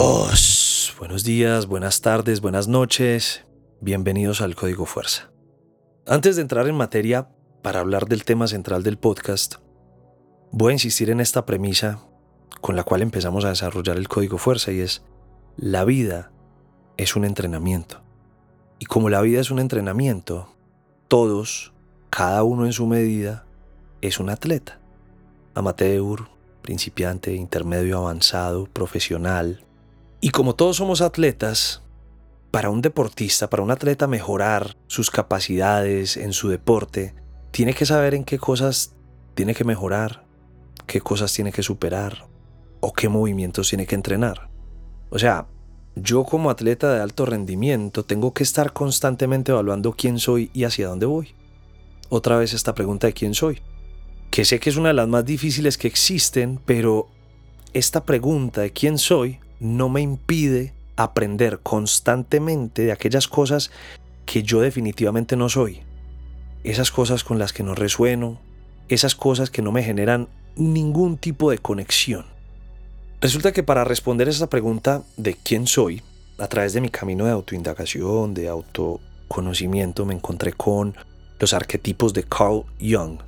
Os, buenos días, buenas tardes, buenas noches. Bienvenidos al Código Fuerza. Antes de entrar en materia para hablar del tema central del podcast, voy a insistir en esta premisa con la cual empezamos a desarrollar el Código Fuerza y es la vida es un entrenamiento. Y como la vida es un entrenamiento, todos, cada uno en su medida, es un atleta. Amateur, principiante, intermedio avanzado, profesional, y como todos somos atletas, para un deportista, para un atleta mejorar sus capacidades en su deporte, tiene que saber en qué cosas tiene que mejorar, qué cosas tiene que superar o qué movimientos tiene que entrenar. O sea, yo como atleta de alto rendimiento tengo que estar constantemente evaluando quién soy y hacia dónde voy. Otra vez esta pregunta de quién soy, que sé que es una de las más difíciles que existen, pero esta pregunta de quién soy no me impide aprender constantemente de aquellas cosas que yo definitivamente no soy. Esas cosas con las que no resueno, esas cosas que no me generan ningún tipo de conexión. Resulta que para responder esa pregunta de quién soy, a través de mi camino de autoindagación, de autoconocimiento, me encontré con los arquetipos de Carl Jung.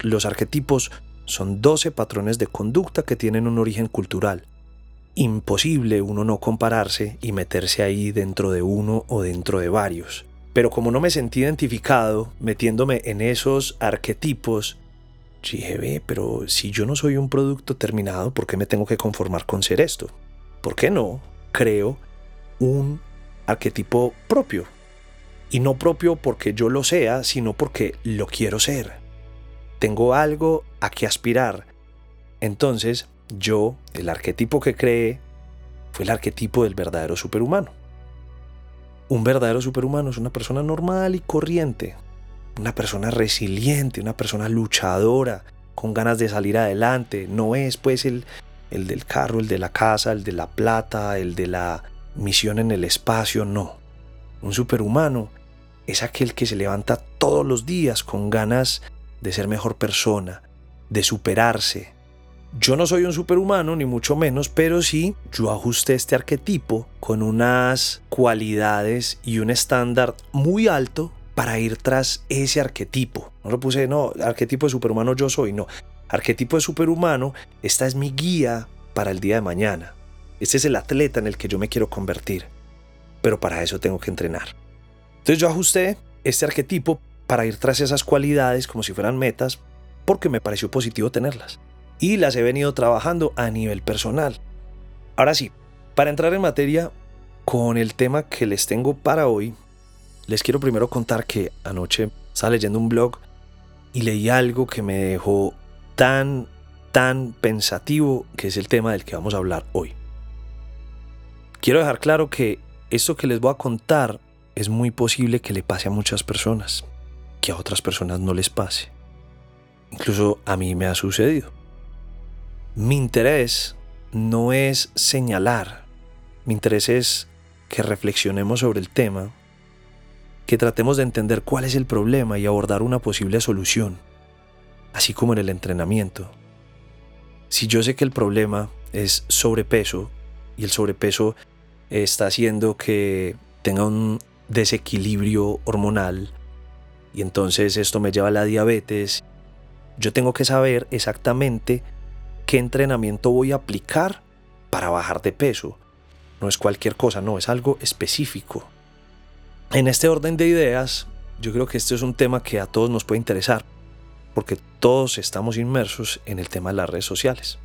Los arquetipos son 12 patrones de conducta que tienen un origen cultural imposible uno no compararse y meterse ahí dentro de uno o dentro de varios. Pero como no me sentí identificado metiéndome en esos arquetipos, dije, ve, pero si yo no soy un producto terminado, ¿por qué me tengo que conformar con ser esto? ¿Por qué no creo un arquetipo propio? Y no propio porque yo lo sea, sino porque lo quiero ser. Tengo algo a que aspirar. Entonces, yo, el arquetipo que creé, fue el arquetipo del verdadero superhumano. Un verdadero superhumano es una persona normal y corriente, una persona resiliente, una persona luchadora, con ganas de salir adelante. No es pues el, el del carro, el de la casa, el de la plata, el de la misión en el espacio, no. Un superhumano es aquel que se levanta todos los días con ganas de ser mejor persona, de superarse, yo no soy un superhumano, ni mucho menos, pero sí yo ajusté este arquetipo con unas cualidades y un estándar muy alto para ir tras ese arquetipo. No lo puse, no, arquetipo de superhumano yo soy, no. Arquetipo de superhumano, esta es mi guía para el día de mañana. Este es el atleta en el que yo me quiero convertir. Pero para eso tengo que entrenar. Entonces yo ajusté este arquetipo para ir tras esas cualidades como si fueran metas porque me pareció positivo tenerlas y las he venido trabajando a nivel personal. Ahora sí, para entrar en materia con el tema que les tengo para hoy, les quiero primero contar que anoche estaba leyendo un blog y leí algo que me dejó tan, tan pensativo, que es el tema del que vamos a hablar hoy. Quiero dejar claro que esto que les voy a contar es muy posible que le pase a muchas personas, que a otras personas no les pase. Incluso a mí me ha sucedido. Mi interés no es señalar, mi interés es que reflexionemos sobre el tema, que tratemos de entender cuál es el problema y abordar una posible solución, así como en el entrenamiento. Si yo sé que el problema es sobrepeso y el sobrepeso está haciendo que tenga un desequilibrio hormonal y entonces esto me lleva a la diabetes, yo tengo que saber exactamente qué entrenamiento voy a aplicar para bajar de peso. No es cualquier cosa, no, es algo específico. En este orden de ideas, yo creo que este es un tema que a todos nos puede interesar, porque todos estamos inmersos en el tema de las redes sociales.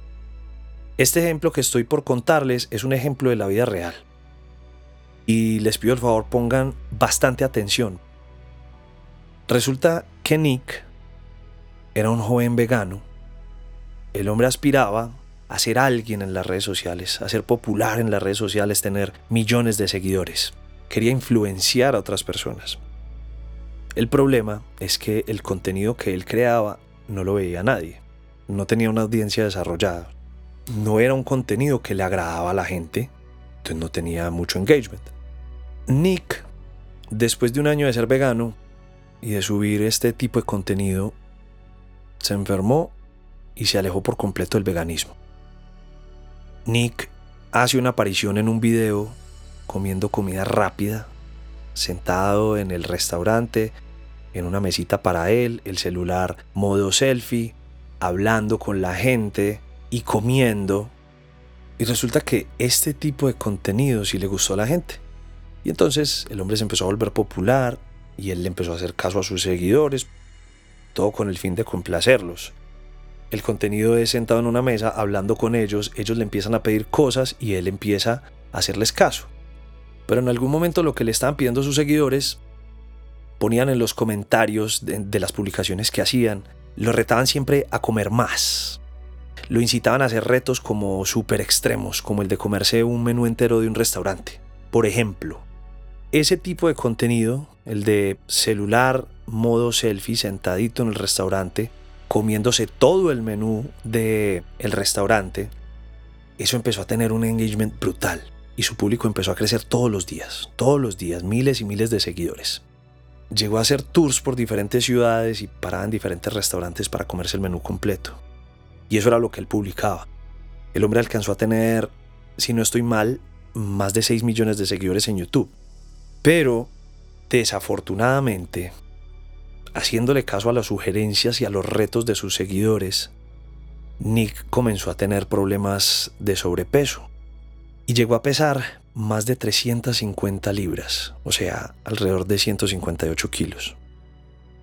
Este ejemplo que estoy por contarles es un ejemplo de la vida real. Y les pido por favor pongan bastante atención. Resulta que Nick era un joven vegano el hombre aspiraba a ser alguien en las redes sociales, a ser popular en las redes sociales, tener millones de seguidores. Quería influenciar a otras personas. El problema es que el contenido que él creaba no lo veía nadie. No tenía una audiencia desarrollada. No era un contenido que le agradaba a la gente. Entonces no tenía mucho engagement. Nick, después de un año de ser vegano y de subir este tipo de contenido, se enfermó y se alejó por completo del veganismo. Nick hace una aparición en un video comiendo comida rápida, sentado en el restaurante, en una mesita para él, el celular modo selfie, hablando con la gente y comiendo. Y resulta que este tipo de contenido sí le gustó a la gente. Y entonces el hombre se empezó a volver popular y él le empezó a hacer caso a sus seguidores, todo con el fin de complacerlos. El contenido es sentado en una mesa hablando con ellos, ellos le empiezan a pedir cosas y él empieza a hacerles caso. Pero en algún momento lo que le estaban pidiendo sus seguidores ponían en los comentarios de, las publicaciones que hacían, lo retaban siempre a comer más. Lo incitaban a hacer retos como súper extremos, como el de comerse un menú entero de un restaurante. Por ejemplo, ese tipo de contenido, el de celular, modo selfie, sentadito en el restaurante, comiéndose todo el menú del el restaurante, eso empezó a tener un engagement brutal y su público empezó a crecer todos los días, todos los días, miles y miles de seguidores. Llegó a hacer tours por diferentes ciudades y paraba en diferentes restaurantes para comerse el menú completo. Y eso era lo que él publicaba. El hombre alcanzó a tener, si no estoy mal, más de 6 millones de seguidores en YouTube. Pero, desafortunadamente, haciéndole caso a las sugerencias y a los retos de sus seguidores, Nick comenzó a tener problemas de sobrepeso y llegó a pesar más de 350 libras, o sea, alrededor de 158 kilos.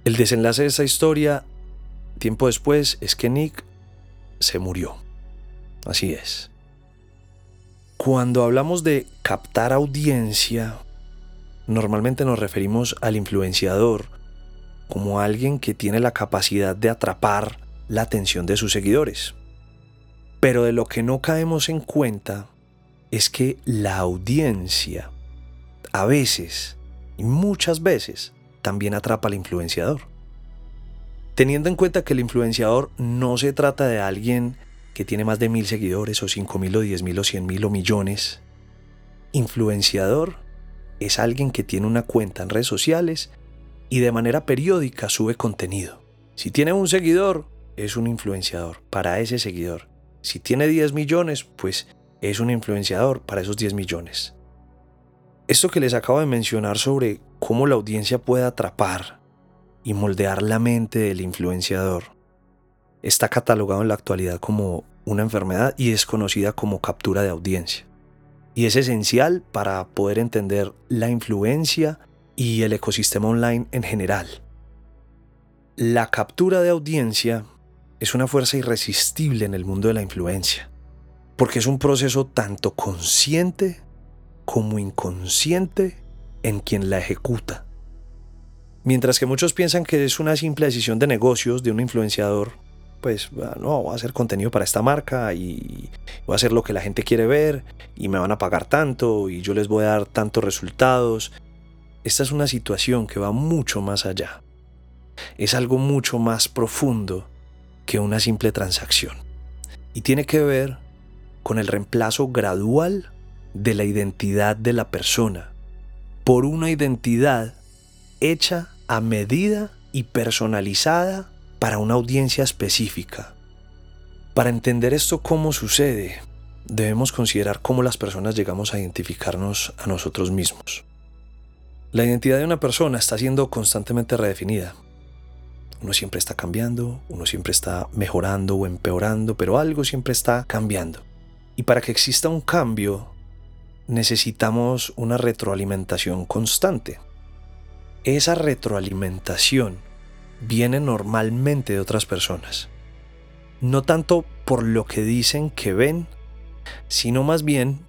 El desenlace de esa historia, tiempo después, es que Nick se murió. Así es. Cuando hablamos de captar audiencia, normalmente nos referimos al influenciador como alguien que tiene la capacidad de atrapar la atención de sus seguidores. Pero de lo que no caemos en cuenta es que la audiencia a veces y muchas veces también atrapa al influenciador. Teniendo en cuenta que el influenciador no se trata de alguien que tiene más de mil seguidores o cinco mil o diez mil o cien mil o millones. Influenciador es alguien que tiene una cuenta en redes sociales y de manera periódica sube contenido. Si tiene un seguidor, es un influenciador para ese seguidor. Si tiene 10 millones, pues es un influenciador para esos 10 millones. Esto que les acabo de mencionar sobre cómo la audiencia puede atrapar y moldear la mente del influenciador está catalogado en la actualidad como una enfermedad y es conocida como captura de audiencia. Y es esencial para poder entender la influencia y el ecosistema online en general. La captura de audiencia es una fuerza irresistible en el mundo de la influencia, porque es un proceso tanto consciente como inconsciente en quien la ejecuta. Mientras que muchos piensan que es una simple decisión de negocios de un influenciador, pues no, voy a hacer contenido para esta marca y voy a hacer lo que la gente quiere ver y me van a pagar tanto y yo les voy a dar tantos resultados esta es una situación que va mucho más allá. Es algo mucho más profundo que una simple transacción. Y tiene que ver con el reemplazo gradual de la identidad de la persona por una identidad hecha a medida y personalizada para una audiencia específica. Para entender esto cómo sucede, debemos considerar cómo las personas llegamos a identificarnos a nosotros mismos. La identidad de una persona está siendo constantemente redefinida. Uno siempre está cambiando, uno siempre está mejorando o empeorando, pero algo siempre está cambiando. Y para que exista un cambio, necesitamos una retroalimentación constante. Esa retroalimentación viene normalmente de otras personas. No tanto por lo que dicen que ven, sino más bien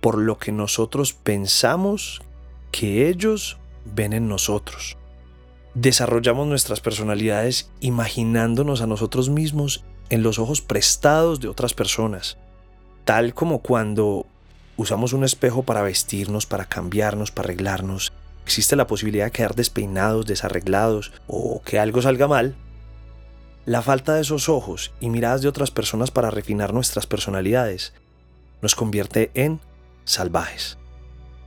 por lo que nosotros pensamos que ellos ven en nosotros. Desarrollamos nuestras personalidades imaginándonos a nosotros mismos en los ojos prestados de otras personas, tal como cuando usamos un espejo para vestirnos, para cambiarnos, para arreglarnos. Existe la posibilidad de quedar despeinados, desarreglados o que algo salga mal. La falta de esos ojos y miradas de otras personas para refinar nuestras personalidades nos convierte en salvajes.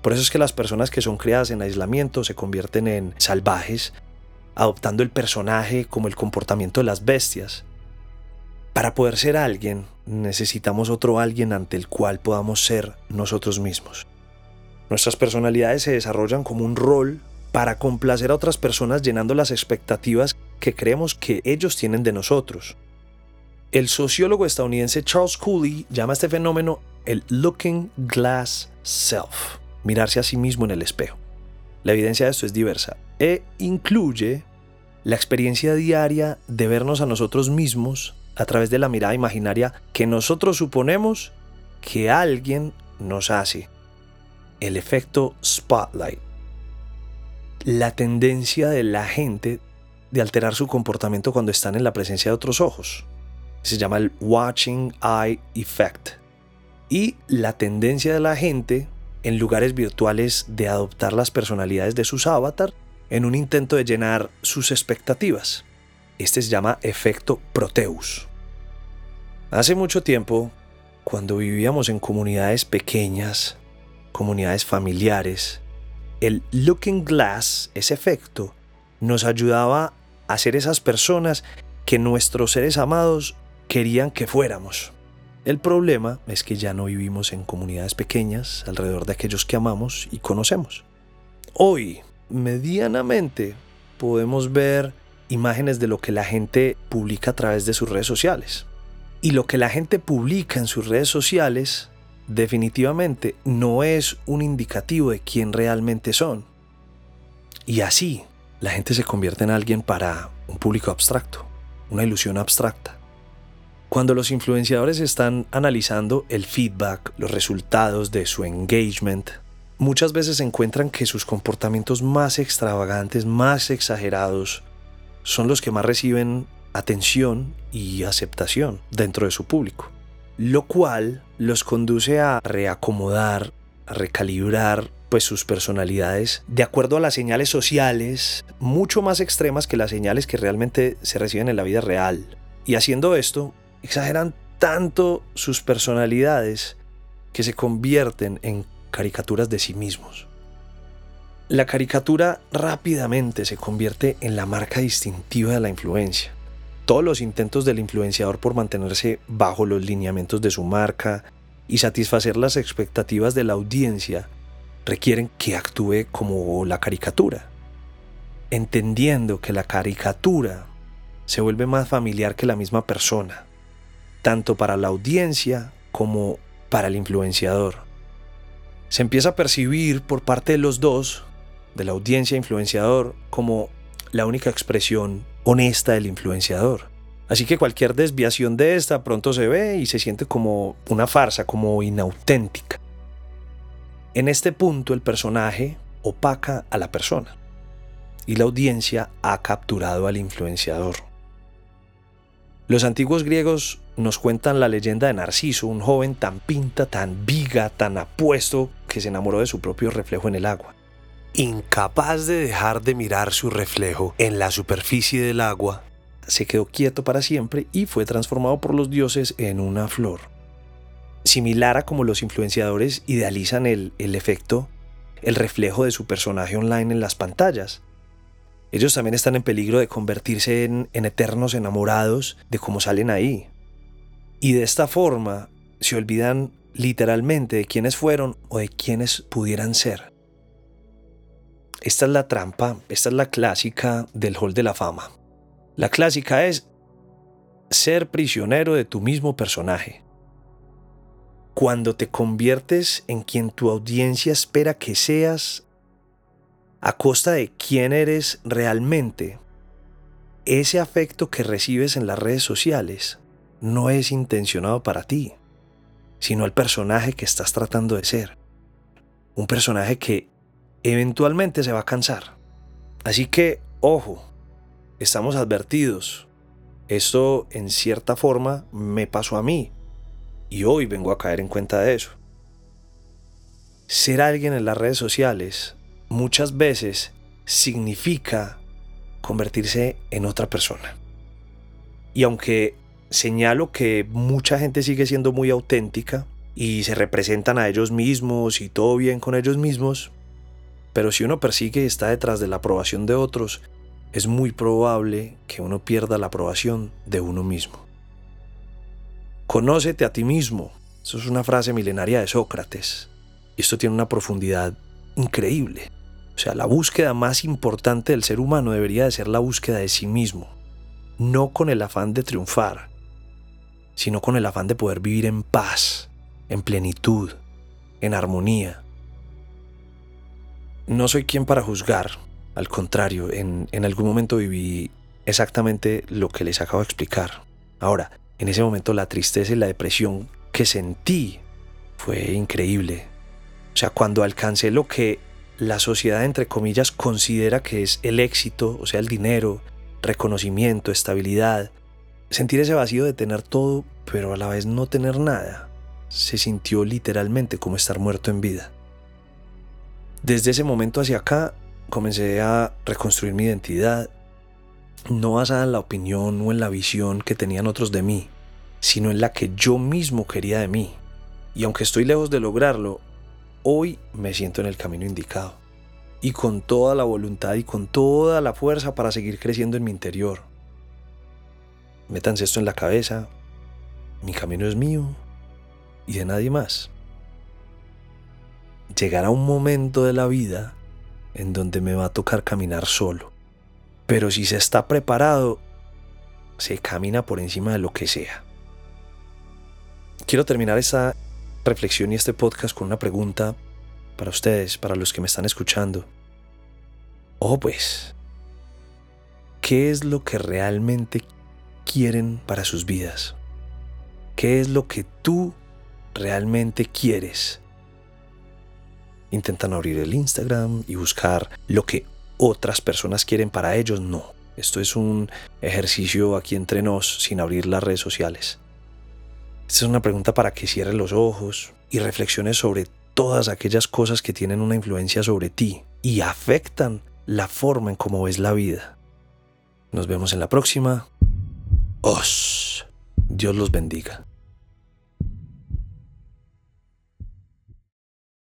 Por eso es que las personas que son criadas en aislamiento se convierten en salvajes, adoptando el personaje como el comportamiento de las bestias. Para poder ser alguien, necesitamos otro alguien ante el cual podamos ser nosotros mismos. Nuestras personalidades se desarrollan como un rol para complacer a otras personas llenando las expectativas que creemos que ellos tienen de nosotros. El sociólogo estadounidense Charles Cooley llama a este fenómeno el looking glass self, mirarse a sí mismo en el espejo. La evidencia de esto es diversa e incluye la experiencia diaria de vernos a nosotros mismos a través de la mirada imaginaria que nosotros suponemos que alguien nos hace. El efecto spotlight. La tendencia de la gente de alterar su comportamiento cuando están en la presencia de otros ojos. Se llama el watching eye effect. Y la tendencia de la gente en lugares virtuales de adoptar las personalidades de sus avatars en un intento de llenar sus expectativas. Este se llama efecto Proteus. Hace mucho tiempo, cuando vivíamos en comunidades pequeñas, comunidades familiares, el looking glass, ese efecto, nos ayudaba a ser esas personas que nuestros seres amados querían que fuéramos. El problema es que ya no vivimos en comunidades pequeñas alrededor de aquellos que amamos y conocemos. Hoy, medianamente, podemos ver imágenes de lo que la gente publica a través de sus redes sociales. Y lo que la gente publica en sus redes sociales definitivamente no es un indicativo de quién realmente son. Y así, la gente se convierte en alguien para un público abstracto, una ilusión abstracta. Cuando los influenciadores están analizando el feedback, los resultados de su engagement, muchas veces encuentran que sus comportamientos más extravagantes, más exagerados, son los que más reciben atención y aceptación dentro de su público, lo cual los conduce a reacomodar, a recalibrar pues sus personalidades de acuerdo a las señales sociales mucho más extremas que las señales que realmente se reciben en la vida real. Y haciendo esto, exageran tanto sus personalidades que se convierten en caricaturas de sí mismos. La caricatura rápidamente se convierte en la marca distintiva de la influencia. Todos los intentos del influenciador por mantenerse bajo los lineamientos de su marca y satisfacer las expectativas de la audiencia requieren que actúe como la caricatura, entendiendo que la caricatura se vuelve más familiar que la misma persona, tanto para la audiencia como para el influenciador. Se empieza a percibir por parte de los dos, de la audiencia e influenciador, como la única expresión honesta del influenciador. Así que cualquier desviación de esta pronto se ve y se siente como una farsa, como inauténtica. En este punto el personaje opaca a la persona y la audiencia ha capturado al influenciador. Los antiguos griegos nos cuentan la leyenda de Narciso, un joven tan pinta, tan viga, tan apuesto, que se enamoró de su propio reflejo en el agua. Incapaz de dejar de mirar su reflejo en la superficie del agua, se quedó quieto para siempre y fue transformado por los dioses en una flor. Similar a como los influenciadores idealizan el, el efecto, el reflejo de su personaje online en las pantallas. Ellos también están en peligro de convertirse en, eternos enamorados de cómo salen ahí. Y de esta forma se olvidan literalmente de quiénes fueron o de quiénes pudieran ser. Esta es la trampa, esta es la clásica del hall de la fama. La clásica es ser prisionero de tu mismo personaje. Cuando te conviertes en quien tu audiencia espera que seas, a costa de quién eres realmente, ese afecto que recibes en las redes sociales no es intencionado para ti, sino el personaje que estás tratando de ser. Un personaje que eventualmente se va a cansar. Así que, ojo, estamos advertidos. Esto en cierta forma me pasó a mí y hoy vengo a caer en cuenta de eso. Ser alguien en las redes sociales muchas veces significa convertirse en otra persona. Y aunque señalo que mucha gente sigue siendo muy auténtica y se representan a ellos mismos y todo bien con ellos mismos, pero si uno persigue y está detrás de la aprobación de otros, es muy probable que uno pierda la aprobación de uno mismo. Conócete a ti mismo. Eso es una frase milenaria de Sócrates. Y esto tiene una profundidad increíble. O sea, la búsqueda más importante del ser humano debería de ser la búsqueda de sí mismo. No con el afán de triunfar, sino con el afán de poder vivir en paz, en plenitud, en armonía. No soy quien para juzgar, al contrario, en, en algún momento viví exactamente lo que les acabo de explicar. Ahora, en ese momento la tristeza y la depresión que sentí fue increíble. O sea, cuando alcancé lo que la sociedad, entre comillas, considera que es el éxito, o sea, el dinero, reconocimiento, estabilidad, sentir ese vacío de tener todo, pero a la vez no tener nada, se sintió literalmente como estar muerto en vida. Desde ese momento hacia acá, comencé a reconstruir mi identidad, no basada en la opinión o en la visión que tenían otros de mí, sino en la que yo mismo quería de mí. Y aunque estoy lejos de lograrlo, hoy me siento en el camino indicado. Y con toda la voluntad y con toda la fuerza para seguir creciendo en mi interior. Métanse esto en la cabeza. Mi camino es mío y de nadie más. Llegará un momento de la vida en donde me va a tocar caminar solo pero si se está preparado, se camina por encima de lo que sea. Quiero terminar esta reflexión y este podcast con una pregunta para ustedes, para los que me están escuchando. Oh, pues, ¿qué es lo que realmente quieren para sus vidas? ¿Qué es lo que tú realmente quieres? Intentan abrir el Instagram y buscar lo que otras personas quieren para ellos, no. Esto es un ejercicio aquí entre nos sin abrir las redes sociales. Esta es una pregunta para que cierres los ojos y reflexiones sobre todas aquellas cosas que tienen una influencia sobre ti y afectan la forma en cómo ves la vida. Nos vemos en la próxima. Os. Dios los bendiga.